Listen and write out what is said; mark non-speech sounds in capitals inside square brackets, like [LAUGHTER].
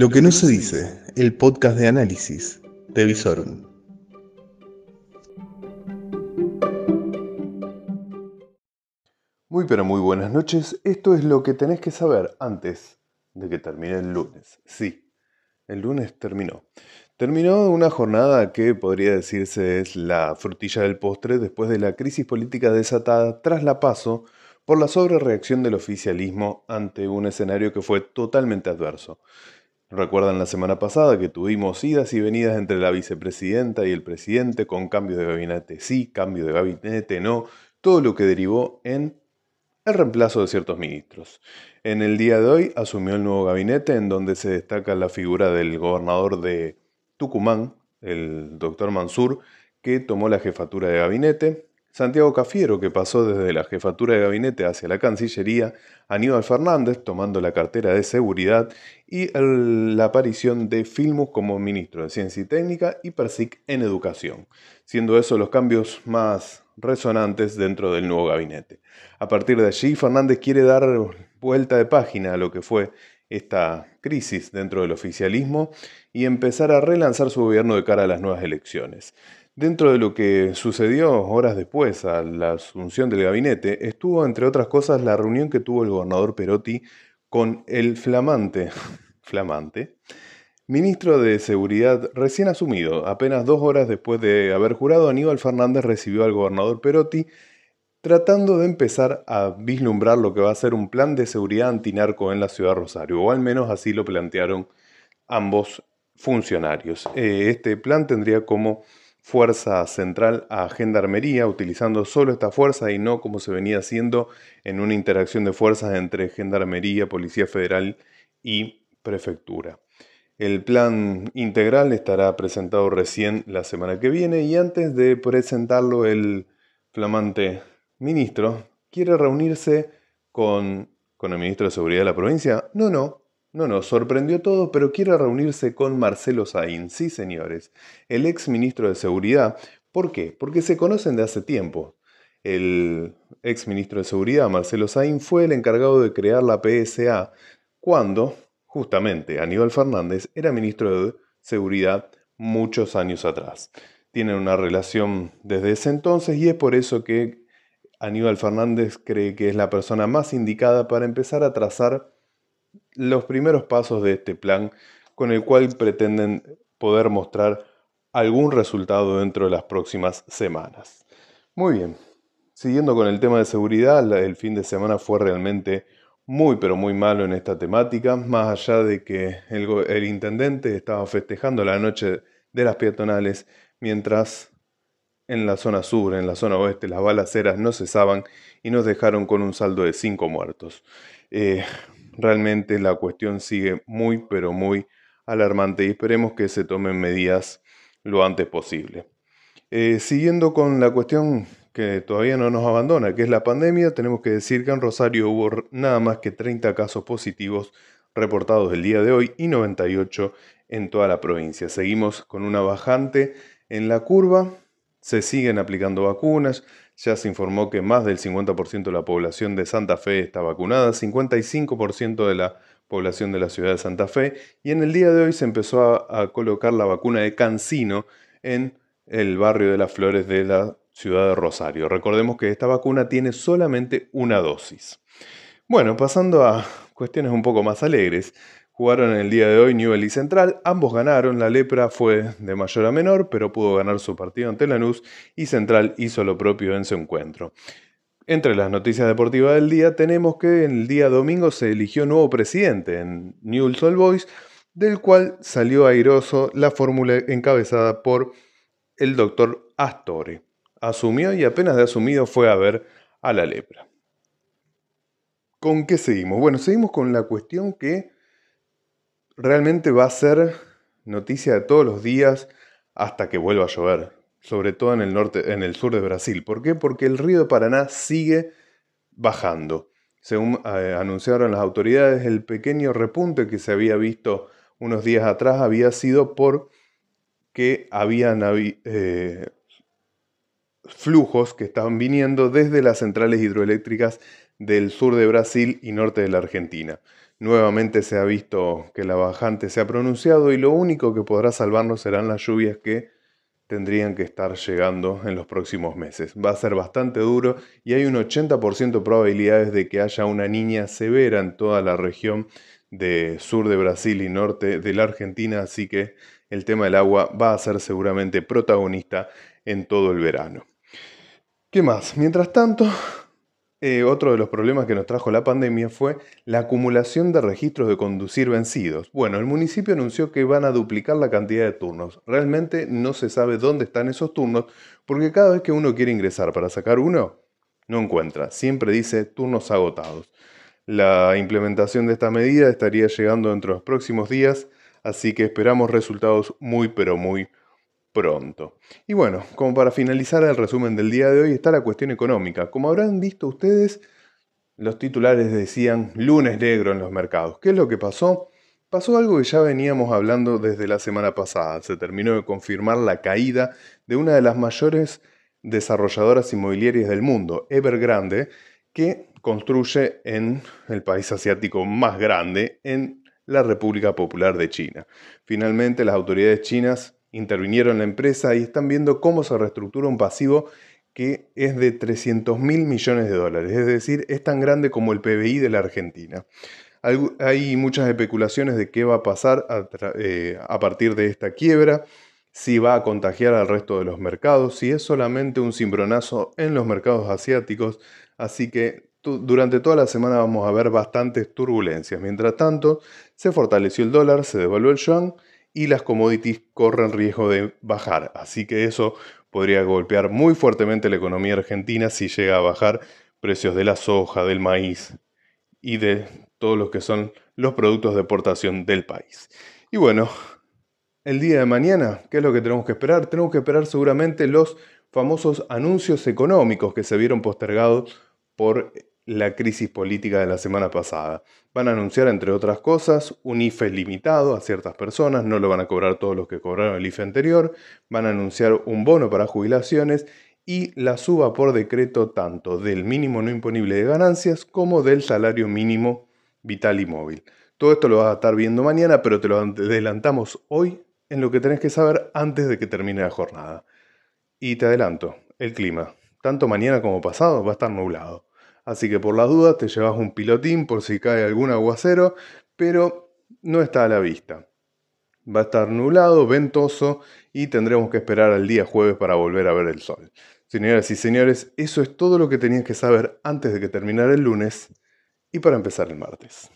Lo que no se dice, el podcast de análisis de Visorum. Muy pero muy buenas noches. Esto es lo que tenés que saber antes de que termine el lunes. Sí, el lunes terminó. Terminó una jornada que podría decirse es la frutilla del postre después de la crisis política desatada tras la paso por la sobrereacción del oficialismo ante un escenario que fue totalmente adverso. Recuerdan la semana pasada que tuvimos idas y venidas entre la vicepresidenta y el presidente con cambio de gabinete sí, cambio de gabinete no, todo lo que derivó en el reemplazo de ciertos ministros. En el día de hoy asumió el nuevo gabinete en donde se destaca la figura del gobernador de Tucumán, el doctor Mansur, que tomó la jefatura de gabinete, Santiago Cafiero, que pasó desde la jefatura de gabinete hacia la Cancillería, Aníbal Fernández, tomando la cartera de seguridad, y la aparición de Filmus como ministro de Ciencia y Técnica y Persic en Educación, siendo esos los cambios más resonantes dentro del nuevo gabinete. A partir de allí, Fernández quiere dar vuelta de página a lo que fue esta crisis dentro del oficialismo y empezar a relanzar su gobierno de cara a las nuevas elecciones. Dentro de lo que sucedió horas después a la asunción del gabinete, estuvo, entre otras cosas, la reunión que tuvo el gobernador Perotti con el flamante, [LAUGHS] flamante, ministro de Seguridad recién asumido. Apenas dos horas después de haber jurado, Aníbal Fernández recibió al gobernador Perotti tratando de empezar a vislumbrar lo que va a ser un plan de seguridad antinarco en la ciudad de Rosario, o al menos así lo plantearon ambos funcionarios. Eh, este plan tendría como fuerza central a Gendarmería, utilizando solo esta fuerza y no como se venía haciendo en una interacción de fuerzas entre Gendarmería, Policía Federal y Prefectura. El plan integral estará presentado recién la semana que viene y antes de presentarlo el flamante ministro quiere reunirse con, con el ministro de Seguridad de la provincia. No, no, no, no, sorprendió todo, pero quiere reunirse con Marcelo Saín. Sí, señores, el ex ministro de Seguridad. ¿Por qué? Porque se conocen de hace tiempo. El ex ministro de Seguridad, Marcelo Saín, fue el encargado de crear la PSA cuando, justamente, Aníbal Fernández era ministro de Seguridad muchos años atrás. Tienen una relación desde ese entonces y es por eso que Aníbal Fernández cree que es la persona más indicada para empezar a trazar los primeros pasos de este plan con el cual pretenden poder mostrar algún resultado dentro de las próximas semanas. Muy bien, siguiendo con el tema de seguridad, el fin de semana fue realmente muy pero muy malo en esta temática, más allá de que el, intendente estaba festejando la noche de las peatonales, mientras en la zona sur, en la zona oeste, las balaceras no cesaban y nos dejaron con un saldo de cinco muertos. Eh, realmente la cuestión sigue muy, pero muy alarmante y esperemos que se tomen medidas lo antes posible. Eh, siguiendo con la cuestión que todavía no nos abandona, que es la pandemia, tenemos que decir que en Rosario hubo nada más que 30 casos positivos reportados el día de hoy y 98 en toda la provincia. Seguimos con una bajante en la curva, se siguen aplicando vacunas, ya se informó que más del 50% de la población de Santa Fe está vacunada, 55% de la población de la ciudad de Santa Fe, y en el día de hoy se empezó a, colocar la vacuna de Cancino en el barrio de las Flores de la ciudad de Rosario. Recordemos que esta vacuna tiene solamente una dosis. Bueno, pasando a cuestiones un poco más alegres. Jugaron el día de hoy Newell y Central, ambos ganaron, la lepra fue de mayor a menor, pero pudo ganar su partido ante Lanús y Central hizo lo propio en su encuentro. Entre las noticias deportivas del día tenemos que el día domingo se eligió nuevo presidente en Newell's Old Boys, del cual salió airoso la fórmula encabezada por el doctor Astore. Asumió y apenas de asumido fue a ver a la lepra. ¿Con qué seguimos? Bueno, seguimos con la cuestión que realmente va a ser noticia de todos los días hasta que vuelva a llover, sobre todo en el norte, en el sur de Brasil. ¿Por qué? Porque el río de Paraná sigue bajando. Según eh, anunciaron las autoridades, el pequeño repunte que se había visto unos días atrás había sido por que habían eh, flujos que estaban viniendo desde las centrales hidroeléctricas del sur de Brasil y norte de la Argentina. Nuevamente se ha visto que la bajante se ha pronunciado y lo único que podrá salvarnos serán las lluvias que tendrían que estar llegando en los próximos meses. Va a ser bastante duro y hay un 80% de probabilidades de que haya una niña severa en toda la región de sur de Brasil y norte de la Argentina, así que el tema del agua va a ser seguramente protagonista en todo el verano. ¿Qué más? Mientras tanto, eh, otro de los problemas que nos trajo la pandemia fue la acumulación de registros de conducir vencidos. Bueno, el municipio anunció que van a duplicar la cantidad de turnos. Realmente no se sabe dónde están esos turnos porque cada vez que uno quiere ingresar para sacar uno, no encuentra. Siempre dice turnos agotados. La implementación de esta medida estaría llegando dentro de los próximos días, así que esperamos resultados muy pero muy pronto. Y bueno, como para finalizar el resumen del día de hoy está la cuestión económica. Como habrán visto ustedes, los titulares decían lunes negro en los mercados. ¿Qué es lo que pasó? Pasó algo que ya veníamos hablando desde la semana pasada. Se terminó de confirmar la caída de una de las mayores desarrolladoras inmobiliarias del mundo, Evergrande, que construye en el país asiático más grande, en la República Popular de China. Finalmente, las autoridades chinas intervinieron la empresa y están viendo cómo se reestructura un pasivo que es de 300 mil millones de dólares, es decir, es tan grande como el PBI de la Argentina. Hay muchas especulaciones de qué va a pasar eh, a, partir de esta quiebra, si va a contagiar al resto de los mercados, si es solamente un cimbronazo en los mercados asiáticos, así que durante toda la semana vamos a ver bastantes turbulencias. Mientras tanto, se fortaleció el dólar, se devaluó el yuan y las commodities corren riesgo de bajar. Así que eso podría golpear muy fuertemente la economía argentina si llega a bajar precios de la soja, del maíz y de todos los que son los productos de exportación del país. Y bueno, el día de mañana, ¿qué es lo que tenemos que esperar? Tenemos que esperar seguramente los famosos anuncios económicos que se vieron postergados por la crisis política de la semana pasada. Van a anunciar, entre otras cosas, un IFE limitado a ciertas personas, no lo van a cobrar todos los que cobraron el IFE anterior, van a anunciar un bono para jubilaciones y la suba por decreto tanto del mínimo no imponible de ganancias como del salario mínimo vital y móvil. Todo esto lo vas a estar viendo mañana, pero te lo adelantamos hoy en lo que tenés que saber antes de que termine la jornada. Y te adelanto, el clima, tanto mañana como pasado, va a estar nublado. Así que por las dudas te llevas un pilotín por si cae algún aguacero, pero no está a la vista. Va a estar nublado, ventoso y tendremos que esperar al día jueves para volver a ver el sol. Señoras y señores, eso es todo lo que tenías que saber antes de que terminara el lunes y para empezar el martes.